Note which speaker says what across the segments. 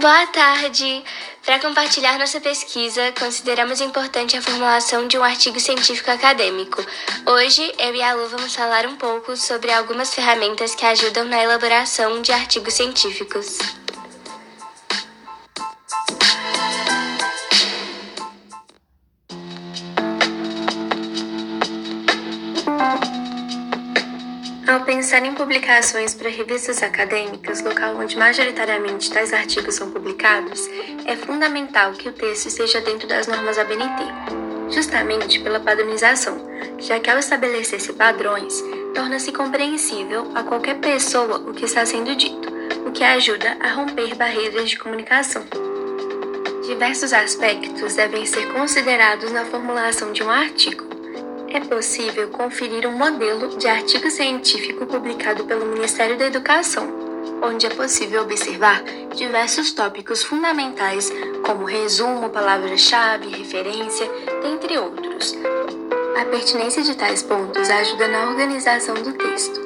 Speaker 1: Boa tarde! Para compartilhar nossa pesquisa, consideramos importante a formulação de um artigo científico acadêmico. Hoje, eu e a Lu vamos falar um pouco sobre algumas ferramentas que ajudam na elaboração de artigos científicos. Pensar em publicações para revistas acadêmicas, local onde majoritariamente tais artigos são publicados, é fundamental que o texto esteja dentro das normas ABNT, justamente pela padronização, já que ao estabelecer-se padrões, torna-se compreensível a qualquer pessoa o que está sendo dito, o que ajuda a romper barreiras de comunicação. Diversos aspectos devem ser considerados na formulação de um artigo, é possível conferir um modelo de artigo científico publicado pelo Ministério da Educação, onde é possível observar diversos tópicos fundamentais, como resumo, palavra-chave, referência, dentre outros. A pertinência de tais pontos ajuda na organização do texto.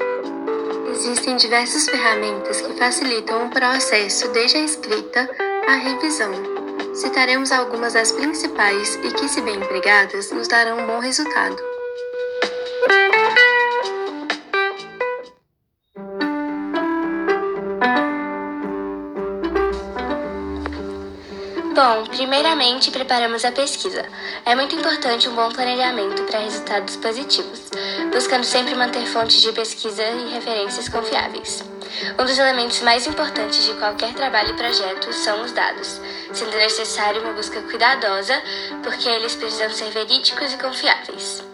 Speaker 1: Existem diversas ferramentas que facilitam o processo desde a escrita à revisão. Citaremos algumas das principais e que, se bem empregadas, nos darão um bom resultado. Bom, primeiramente preparamos a pesquisa. É muito importante um bom planejamento para resultados positivos, buscando sempre manter fontes de pesquisa e referências confiáveis. Um dos elementos mais importantes de qualquer trabalho e projeto são os dados, sendo necessário uma busca cuidadosa, porque eles precisam ser verídicos e confiáveis.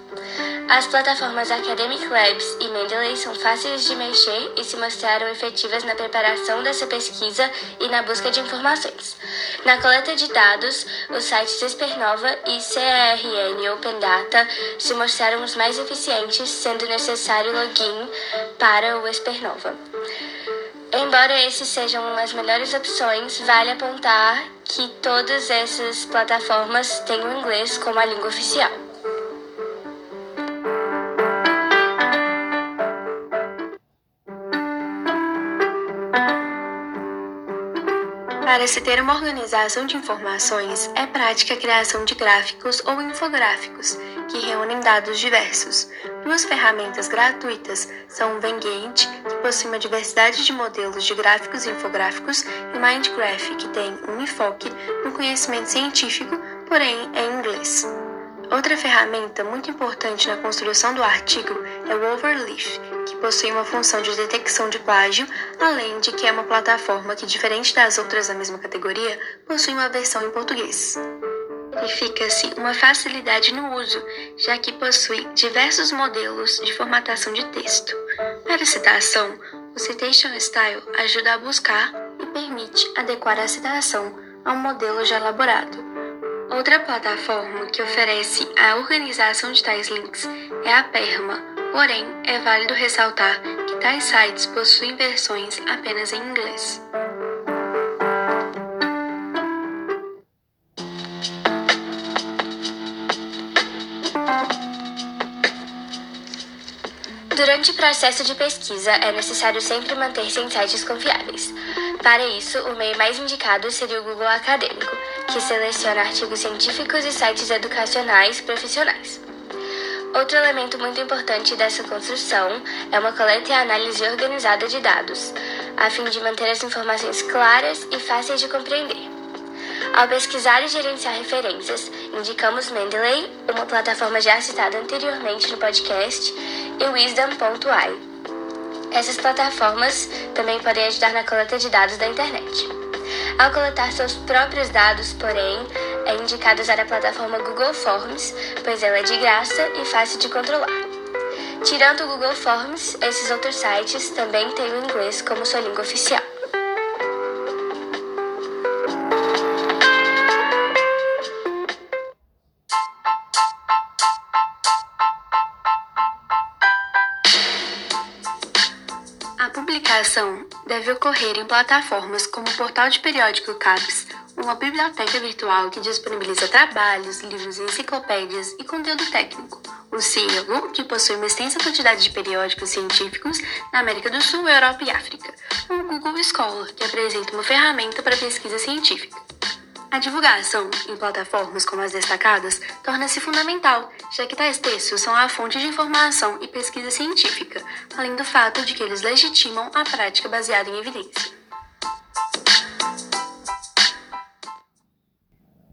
Speaker 1: As plataformas Academic Labs e Mendeley são fáceis de mexer e se mostraram efetivas na preparação dessa pesquisa e na busca de informações. Na coleta de dados, os sites Espernova e CRN Open Data se mostraram os mais eficientes, sendo necessário login para o Espernova. Embora esses sejam as melhores opções, vale apontar que todas essas plataformas têm o inglês como a língua oficial. Para se ter uma organização de informações, é prática a criação de gráficos ou infográficos, que reúnem dados diversos. Duas ferramentas gratuitas são o Venngate, que possui uma diversidade de modelos de gráficos e infográficos, e Mindgraph, que tem um enfoque no conhecimento científico, porém em inglês. Outra ferramenta muito importante na construção do artigo é o Overleaf, que possui uma função de detecção de plágio, além de que é uma plataforma que, diferente das outras da mesma categoria, possui uma versão em português. Verifica-se uma facilidade no uso, já que possui diversos modelos de formatação de texto. Para citação, o Citation Style ajuda a buscar e permite adequar a citação a um modelo já elaborado. Outra plataforma que oferece a organização de tais links é a Perma, porém é válido ressaltar que tais sites possuem versões apenas em inglês. Durante o processo de pesquisa, é necessário sempre manter-se em sites confiáveis. Para isso, o meio mais indicado seria o Google Acadêmico, que seleciona artigos científicos e sites educacionais profissionais. Outro elemento muito importante dessa construção é uma coleta e análise organizada de dados, a fim de manter as informações claras e fáceis de compreender. Ao pesquisar e gerenciar referências, indicamos Mendeley, uma plataforma já citada anteriormente no podcast, e Wisdom.ai. Essas plataformas também podem ajudar na coleta de dados da internet. Ao coletar seus próprios dados, porém, é indicado usar a plataforma Google Forms, pois ela é de graça e fácil de controlar. Tirando o Google Forms, esses outros sites também têm o inglês como sua língua oficial. Publicação deve ocorrer em plataformas como o portal de periódico CAPES, uma biblioteca virtual que disponibiliza trabalhos, livros enciclopédias e conteúdo técnico, O Cielo, que possui uma extensa quantidade de periódicos científicos na América do Sul, Europa e África. O Google Scholar, que apresenta uma ferramenta para pesquisa científica. A divulgação em plataformas como as destacadas torna-se fundamental, já que tais textos são a fonte de informação e pesquisa científica, além do fato de que eles legitimam a prática baseada em evidência.